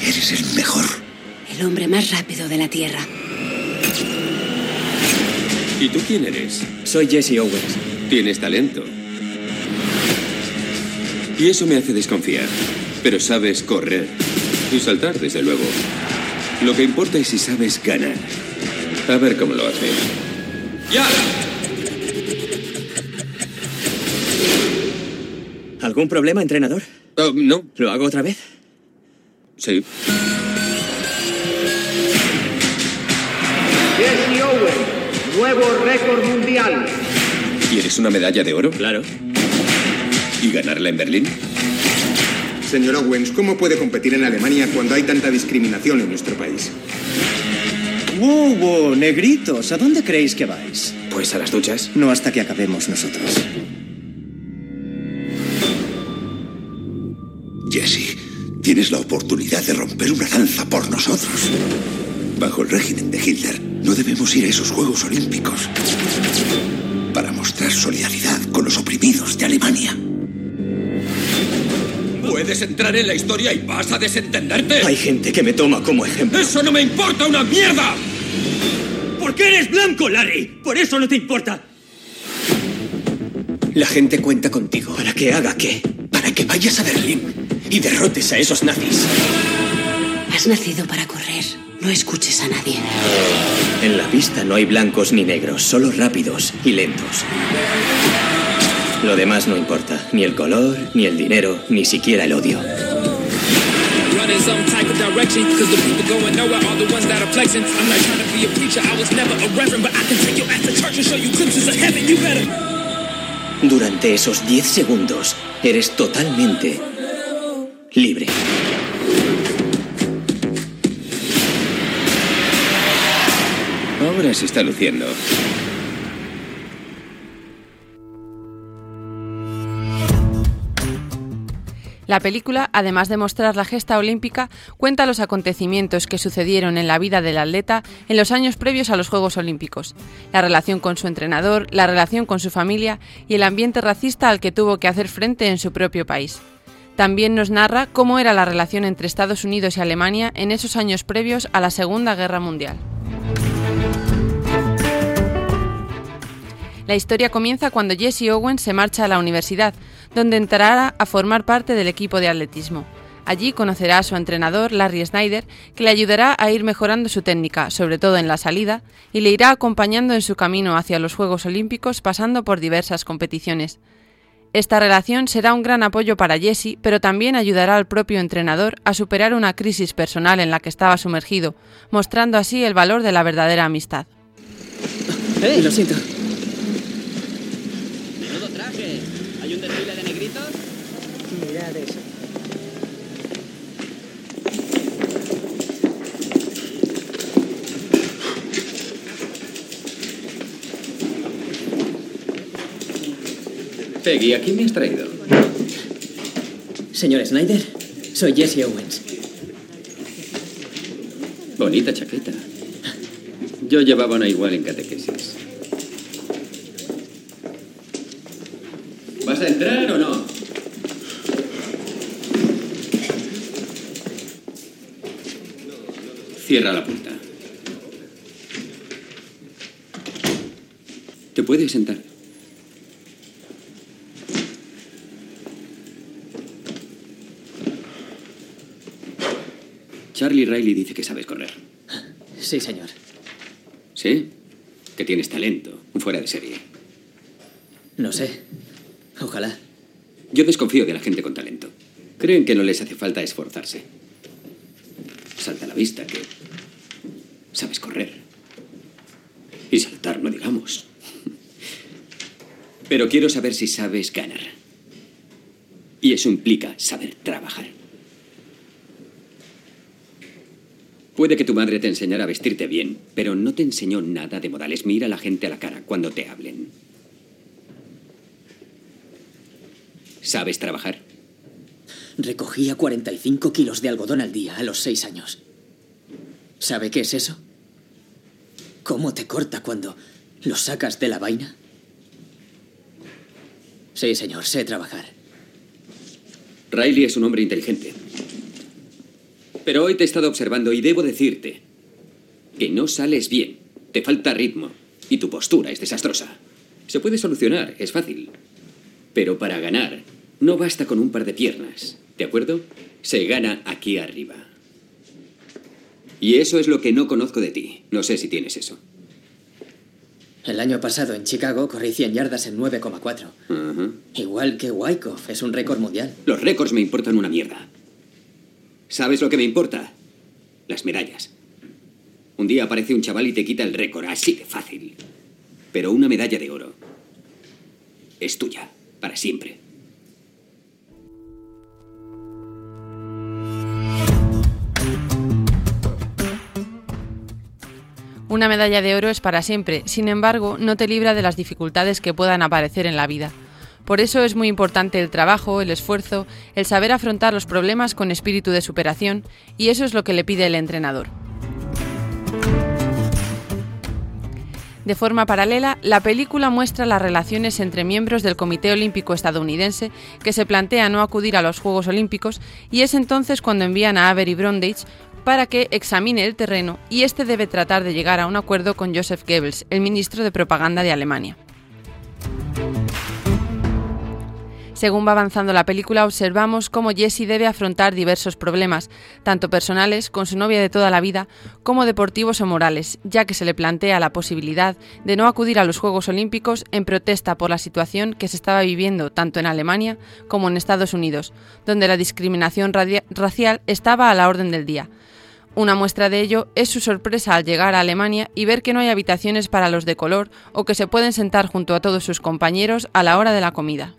Eres el mejor. El hombre más rápido de la Tierra. ¿Y tú quién eres? Soy Jesse Owens. Tienes talento. Y eso me hace desconfiar. Pero sabes correr. Y saltar, desde luego. Lo que importa es si sabes ganar. A ver cómo lo haces. ¡Ya! ¿Algún problema, entrenador? Oh, no. ¿Lo hago otra vez? Sí. Jesse Owens, nuevo récord mundial. ¿Quieres una medalla de oro? Claro. ¿Y ganarla en Berlín? Señor Owens, ¿cómo puede competir en Alemania cuando hay tanta discriminación en nuestro país? ¡Wow, wow! Negritos, ¿a dónde creéis que vais? Pues a las duchas. No hasta que acabemos nosotros. Jesse, Tienes la oportunidad de romper una lanza por nosotros. Bajo el régimen de Hitler, no debemos ir a esos Juegos Olímpicos para mostrar solidaridad con los oprimidos de Alemania. Puedes entrar en la historia y vas a desentenderte. Hay gente que me toma como ejemplo. ¡Eso no me importa una mierda! ¿Por qué eres blanco, Larry? Por eso no te importa. La gente cuenta contigo. ¿Para que haga qué? Para que vayas a Berlín y derrotes a esos nazis. Has nacido para correr. No escuches a nadie. En la pista no hay blancos ni negros, solo rápidos y lentos. Lo demás no importa, ni el color, ni el dinero, ni siquiera el odio. Durante esos 10 segundos, eres totalmente libre. Ahora se está luciendo. La película, además de mostrar la gesta olímpica, cuenta los acontecimientos que sucedieron en la vida del atleta en los años previos a los Juegos Olímpicos, la relación con su entrenador, la relación con su familia y el ambiente racista al que tuvo que hacer frente en su propio país. También nos narra cómo era la relación entre Estados Unidos y Alemania en esos años previos a la Segunda Guerra Mundial. La historia comienza cuando Jesse Owens se marcha a la universidad, donde entrará a formar parte del equipo de atletismo. Allí conocerá a su entrenador, Larry Snyder, que le ayudará a ir mejorando su técnica, sobre todo en la salida, y le irá acompañando en su camino hacia los Juegos Olímpicos pasando por diversas competiciones. Esta relación será un gran apoyo para Jesse, pero también ayudará al propio entrenador a superar una crisis personal en la que estaba sumergido, mostrando así el valor de la verdadera amistad. Lo siento. Menudo traje. ¿Hay un desfile de negritos? Mirad eso. Peggy, ¿a quién me has traído? Señor Snyder, soy Jesse Owens. Bonita chaqueta. Yo llevaba una igual en catequesis. ¿Vas a entrar o no? Cierra la puerta. Te puedes sentar. Charlie Riley dice que sabes correr. Sí, señor. ¿Sí? Que tienes talento, fuera de serie. No sé. Ojalá. Yo desconfío de la gente con talento. Creen que no les hace falta esforzarse. Salta a la vista que sabes correr. Y saltar, no digamos. Pero quiero saber si sabes ganar. Y eso implica saber trabajar. Puede que tu madre te enseñara a vestirte bien, pero no te enseñó nada de modales. Mira a la gente a la cara cuando te hablen. ¿Sabes trabajar? Recogía 45 kilos de algodón al día a los seis años. ¿Sabe qué es eso? ¿Cómo te corta cuando lo sacas de la vaina? Sí, señor, sé trabajar. Riley es un hombre inteligente. Pero hoy te he estado observando y debo decirte que no sales bien. Te falta ritmo y tu postura es desastrosa. Se puede solucionar, es fácil. Pero para ganar, no basta con un par de piernas. ¿De acuerdo? Se gana aquí arriba. Y eso es lo que no conozco de ti. No sé si tienes eso. El año pasado en Chicago corrí 100 yardas en 9,4. Igual que Wyckoff, es un récord mundial. Los récords me importan una mierda. ¿Sabes lo que me importa? Las medallas. Un día aparece un chaval y te quita el récord, así de fácil. Pero una medalla de oro es tuya, para siempre. Una medalla de oro es para siempre, sin embargo, no te libra de las dificultades que puedan aparecer en la vida. Por eso es muy importante el trabajo, el esfuerzo, el saber afrontar los problemas con espíritu de superación, y eso es lo que le pide el entrenador. De forma paralela, la película muestra las relaciones entre miembros del Comité Olímpico estadounidense que se plantea no acudir a los Juegos Olímpicos y es entonces cuando envían a Avery Brundage para que examine el terreno y este debe tratar de llegar a un acuerdo con Joseph Goebbels, el ministro de propaganda de Alemania. Según va avanzando la película, observamos cómo Jesse debe afrontar diversos problemas, tanto personales con su novia de toda la vida, como deportivos o morales, ya que se le plantea la posibilidad de no acudir a los Juegos Olímpicos en protesta por la situación que se estaba viviendo tanto en Alemania como en Estados Unidos, donde la discriminación racial estaba a la orden del día. Una muestra de ello es su sorpresa al llegar a Alemania y ver que no hay habitaciones para los de color o que se pueden sentar junto a todos sus compañeros a la hora de la comida.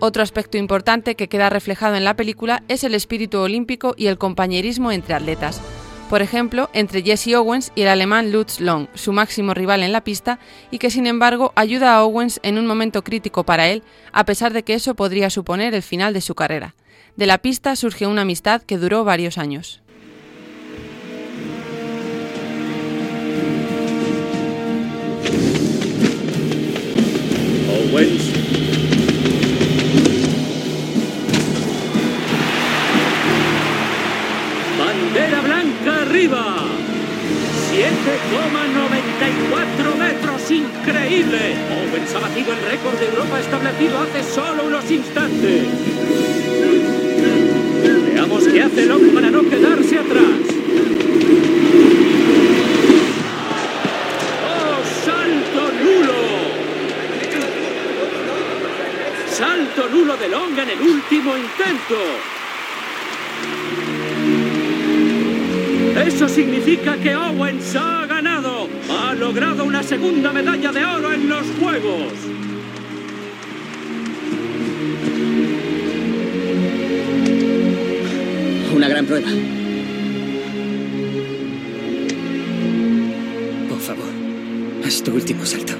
Otro aspecto importante que queda reflejado en la película es el espíritu olímpico y el compañerismo entre atletas. Por ejemplo, entre Jesse Owens y el alemán Lutz Long, su máximo rival en la pista, y que sin embargo ayuda a Owens en un momento crítico para él, a pesar de que eso podría suponer el final de su carrera. De la pista surge una amistad que duró varios años. arriba. 7,94 metros, increíble. Owens ha batido el récord de Europa establecido hace solo unos instantes. Veamos qué hace Locke para no quedarse atrás. ¡Oh, salto nulo! salto nulo de Long en el último intento. Eso significa que Owens ha ganado. Ha logrado una segunda medalla de oro en los Juegos. Una gran prueba. Por favor, haz tu último salto.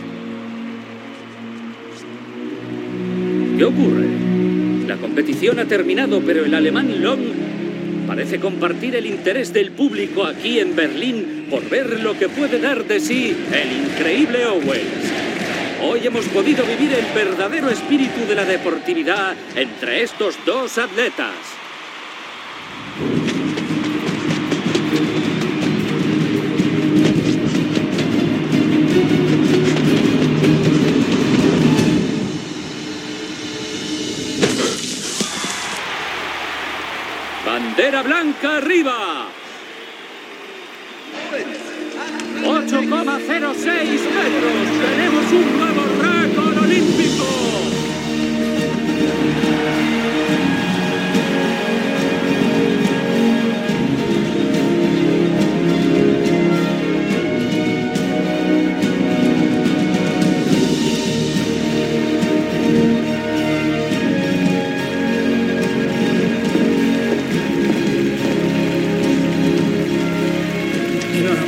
¿Qué ocurre? La competición ha terminado, pero el alemán Long parece compartir el interés del público aquí en Berlín por ver lo que puede dar de sí el increíble Owens. Hoy hemos podido vivir el verdadero espíritu de la deportividad entre estos dos atletas. Bandera blanca arriba. 8,06 metros. Tenemos un nuevo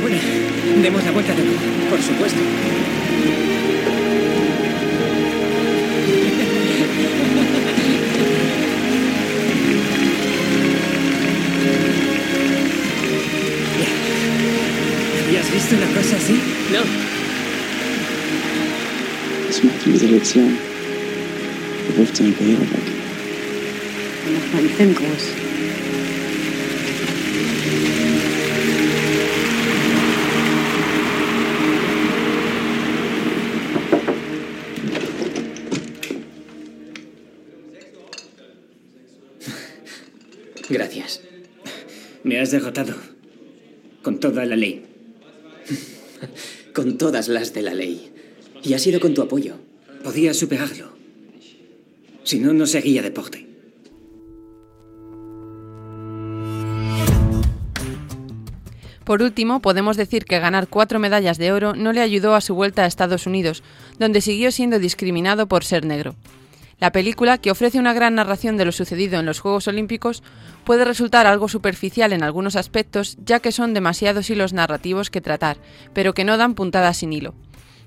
Enhorabuena. Demos la vuelta de nuevo, por supuesto. ¿Habías visto una cosa así? No. Was macht diese Lektion? Er wirft seine Karriere weg. Dann macht man einen Film groß. Gracias. Me has derrotado. Con toda la ley. Con todas las de la ley. Y ha sido con tu apoyo. Podías superarlo. Si no, no seguía deporte. Por último, podemos decir que ganar cuatro medallas de oro no le ayudó a su vuelta a Estados Unidos, donde siguió siendo discriminado por ser negro. La película, que ofrece una gran narración de lo sucedido en los Juegos Olímpicos, puede resultar algo superficial en algunos aspectos, ya que son demasiados hilos narrativos que tratar, pero que no dan puntadas sin hilo.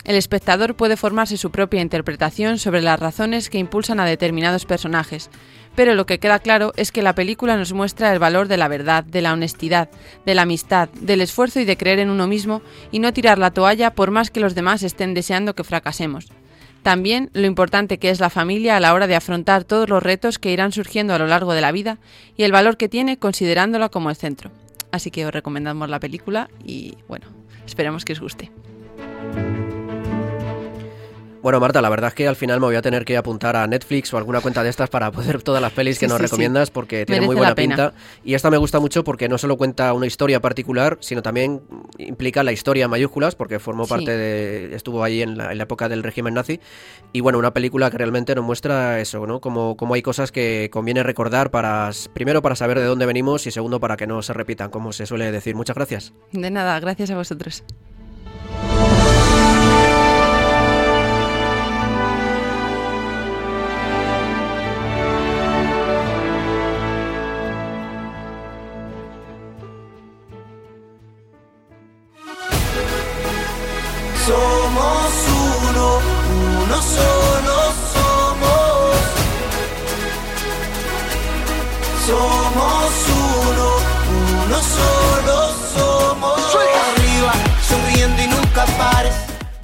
El espectador puede formarse su propia interpretación sobre las razones que impulsan a determinados personajes, pero lo que queda claro es que la película nos muestra el valor de la verdad, de la honestidad, de la amistad, del esfuerzo y de creer en uno mismo y no tirar la toalla por más que los demás estén deseando que fracasemos. También lo importante que es la familia a la hora de afrontar todos los retos que irán surgiendo a lo largo de la vida y el valor que tiene considerándola como el centro. Así que os recomendamos la película y bueno, esperamos que os guste. Bueno, Marta, la verdad es que al final me voy a tener que apuntar a Netflix o alguna cuenta de estas para poder todas las pelis que nos sí, recomiendas porque tiene Merece muy buena pinta. Y esta me gusta mucho porque no solo cuenta una historia particular, sino también implica la historia en mayúsculas porque formó parte de... estuvo ahí en la, en la época del régimen nazi. Y bueno, una película que realmente nos muestra eso, ¿no? Como, como hay cosas que conviene recordar para... Primero para saber de dónde venimos y segundo para que no se repitan, como se suele decir. Muchas gracias. De nada, gracias a vosotros.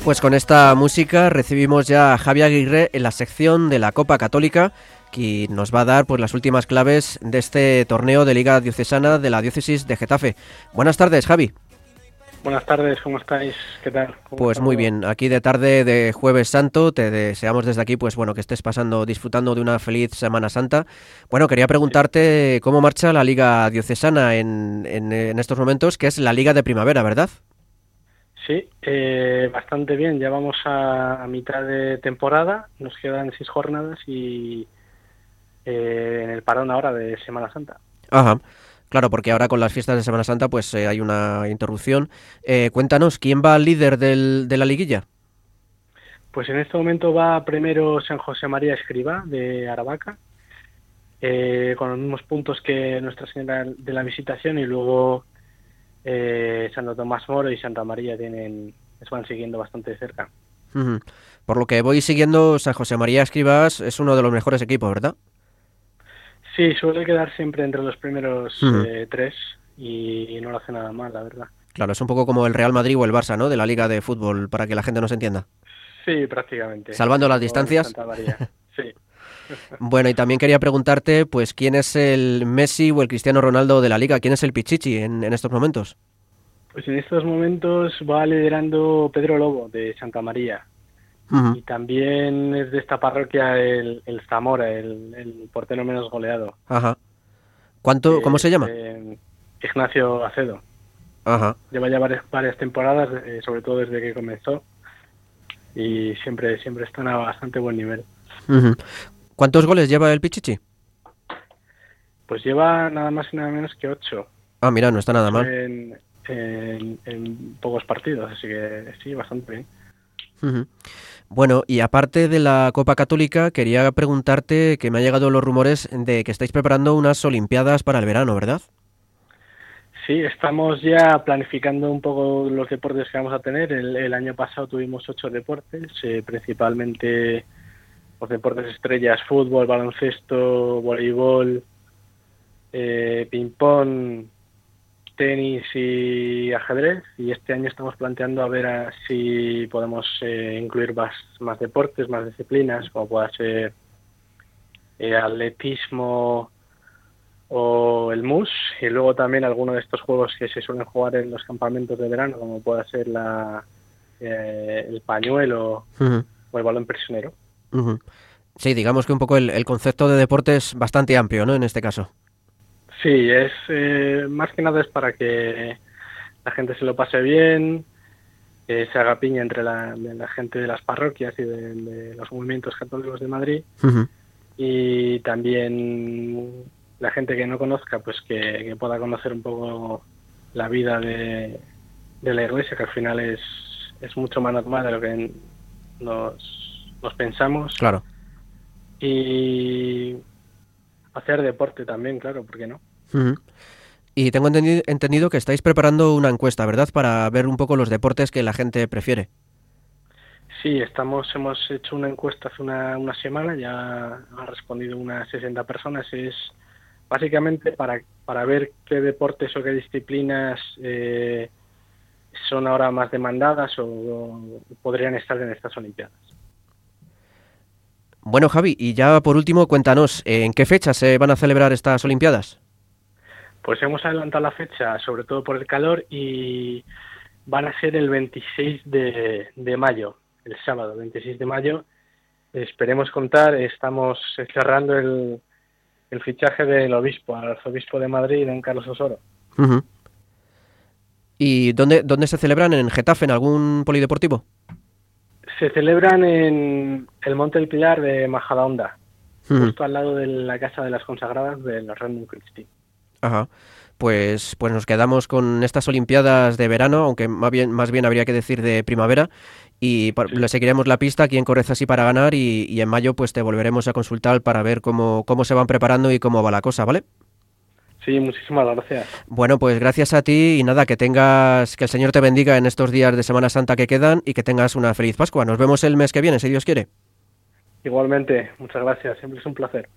Pues con esta música recibimos ya a Javier Aguirre en la sección de la Copa Católica que nos va a dar pues las últimas claves de este torneo de Liga Diocesana de la Diócesis de Getafe. Buenas tardes, Javi. Buenas tardes, ¿cómo estáis? ¿Qué tal? ¿Cómo Pues está muy todo? bien, aquí de tarde de Jueves Santo, te deseamos desde aquí pues bueno que estés pasando, disfrutando de una feliz Semana Santa. Bueno, quería preguntarte cómo marcha la Liga Diocesana en, en- en estos momentos, que es la Liga de Primavera, ¿verdad? Sí, eh, bastante bien. Ya vamos a, a mitad de temporada, nos quedan seis jornadas y, eh, en el parón ahora de Semana Santa. Ajá. Claro, porque ahora con las fiestas de Semana Santa pues eh, hay una interrupción. Eh, cuéntanos, ¿quién va al líder del, de la liguilla? Pues en este momento va primero San José María Escriba de Aravaca, eh, con los mismos puntos que Nuestra Señora de la Visitación y luego eh, Santo Tomás Moro y Santa María tienen, les van siguiendo bastante de cerca. Por lo que voy siguiendo, San José María Escribas es uno de los mejores equipos, ¿verdad? Sí, suele quedar siempre entre los primeros eh, tres y, no lo hace nada mal, la verdad. Claro, es un poco como el Real Madrid o el Barça, ¿no? De la Liga de Fútbol, para que la gente nos entienda. Sí, prácticamente. Salvando las distancias. Santa María, Sí. Bueno, y también quería preguntarte, pues, ¿quién es el Messi o el Cristiano Ronaldo de la Liga? ¿Quién es el Pichichi en, en estos momentos? Pues en estos momentos va liderando Pedro Lobo de Santa María. Y también es de esta parroquia el, el Zamora, el, el portero menos goleado. Ajá. ¿Cuánto, ¿Cómo Eh, se llama? eh, Ignacio Acedo. Ajá. Lleva ya varias, varias temporadas, eh, sobre todo desde que comenzó. Y siempre, siempre están a bastante buen nivel. Ujú. ¿Cuántos goles lleva el Pichichi? Pues lleva nada más y nada menos que ocho. Ah, mira, no está nada mal. En, en- en pocos partidos, así que sí, bastante bien. Bueno, y aparte de la Copa Católica, quería preguntarte que me han llegado los rumores de que estáis preparando unas Olimpiadas para el verano, ¿verdad? Sí, estamos ya planificando un poco los deportes que vamos a tener. El, el año pasado tuvimos ocho deportes, eh, principalmente los deportes estrellas, fútbol, baloncesto, voleibol, eh, ping-pong, tenis y ajedrez. Y este año estamos planteando a ver a si podemos eh, incluir más, más deportes, más disciplinas, como pueda ser eh, atletismo o el MUS y luego también algunos de estos juegos que se suelen jugar en los campamentos de verano como pueda ser la eh, el pañuelo o el balón prisionero. Sí, digamos que un poco el, el concepto de deporte es bastante amplio, ¿no? En este caso. Sí, es eh, más que nada es para que la gente se lo pase bien, que se haga piña entre la, de la gente de las parroquias y de, de los movimientos católicos de Madrid y también la gente que no conozca, pues que, que pueda conocer un poco la vida de, de la iglesia, que al final es, es mucho más normal de lo que nos, nos pensamos. Claro. Y hacer deporte también, claro, ¿por qué no? Y tengo entendi- entendido que estáis preparando una encuesta, ¿verdad? Para ver un poco los deportes que la gente prefiere. Sí, estamos, hemos hecho una encuesta hace una, una semana, ya han respondido unas 60 personas. Es básicamente para, para ver qué deportes o qué disciplinas eh, son ahora más demandadas o, o podrían estar en estas Olimpiadas. Bueno, Javi, y ya por último, cuéntanos, ¿eh, ¿en qué fecha se van a celebrar estas Olimpiadas? Pues hemos adelantado la fecha, sobre todo por el calor, y van a ser el 26 de, de mayo, el sábado 26 de mayo. Esperemos contar, estamos cerrando el, el fichaje del obispo, al arzobispo de Madrid, don Carlos Osoro. ¿Y dónde, dónde se celebran? ¿En Getafe, en algún polideportivo? Se celebran en el Monte del Pilar de Majadahonda, justo al lado de la Casa de las Consagradas de los Random Christi. Ajá. Pues, pues nos quedamos con estas Olimpiadas de verano, aunque más bien, más bien habría que decir de primavera, y le seguiremos la pista aquí en Correza así para ganar, y, y en mayo pues te volveremos a consultar para ver cómo, cómo se van preparando y cómo va la cosa, ¿vale? Sí, muchísimas gracias. Bueno, pues gracias a ti y nada, que tengas, que el Señor te bendiga en estos días de Semana Santa que quedan y que tengas una feliz Pascua. Nos vemos el mes que viene, si Dios quiere. Igualmente, muchas gracias, siempre es un placer.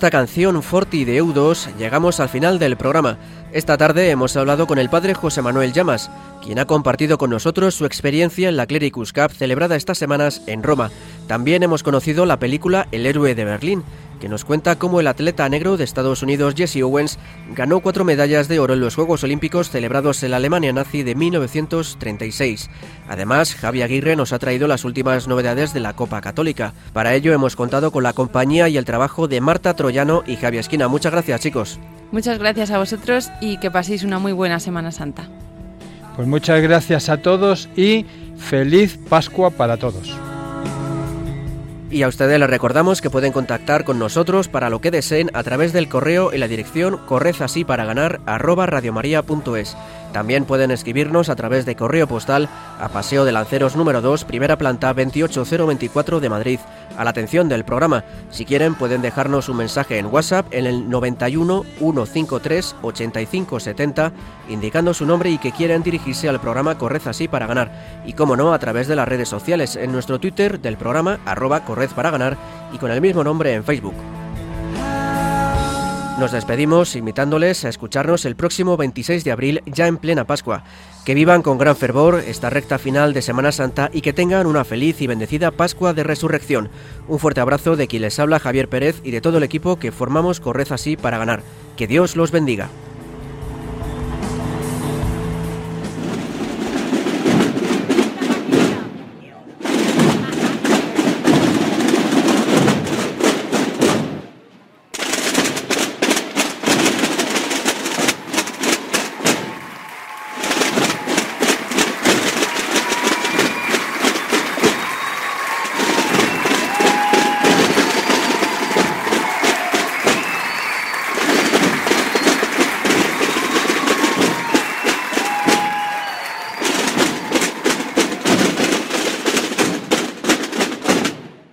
Esta canción Forti de U2 llegamos al final del programa. Esta tarde hemos hablado con el padre José Manuel Llamas, quien ha compartido con nosotros su experiencia en la Clericus Cup celebrada estas semanas en Roma. También hemos conocido la película El héroe de Berlín, que nos cuenta cómo el atleta negro de Estados Unidos Jesse Owens ganó cuatro medallas de oro en los Juegos Olímpicos celebrados en la Alemania nazi de 1936. Además, Javi Aguirre nos ha traído las últimas novedades de la Copa Católica. Para ello hemos contado con la compañía y el trabajo de Marta Troyano y Javi Esquina. Muchas gracias, chicos. Muchas gracias a vosotros y que paséis una muy buena Semana Santa. Pues muchas gracias a todos y feliz Pascua para todos. Y a ustedes les recordamos que pueden contactar con nosotros para lo que deseen a través del correo en la dirección correzasíparaganar@radiomaria.es. También pueden escribirnos a través de correo postal a Paseo de Lanceros número 2, primera planta 28024 de Madrid, a la atención del programa. Si quieren pueden dejarnos un mensaje en WhatsApp en el 91 153 85 70 indicando su nombre y que quieren dirigirse al programa Corred así para ganar. Y como no, a través de las redes sociales en nuestro Twitter del programa arroba Corred para ganar y con el mismo nombre en Facebook. Nos despedimos invitándoles a escucharnos el próximo 26 de abril ya en plena Pascua. Que vivan con gran fervor esta recta final de Semana Santa y que tengan una feliz y bendecida Pascua de Resurrección. Un fuerte abrazo de quien les habla Javier Pérez y de todo el equipo que formamos Corred así para ganar. Que Dios los bendiga.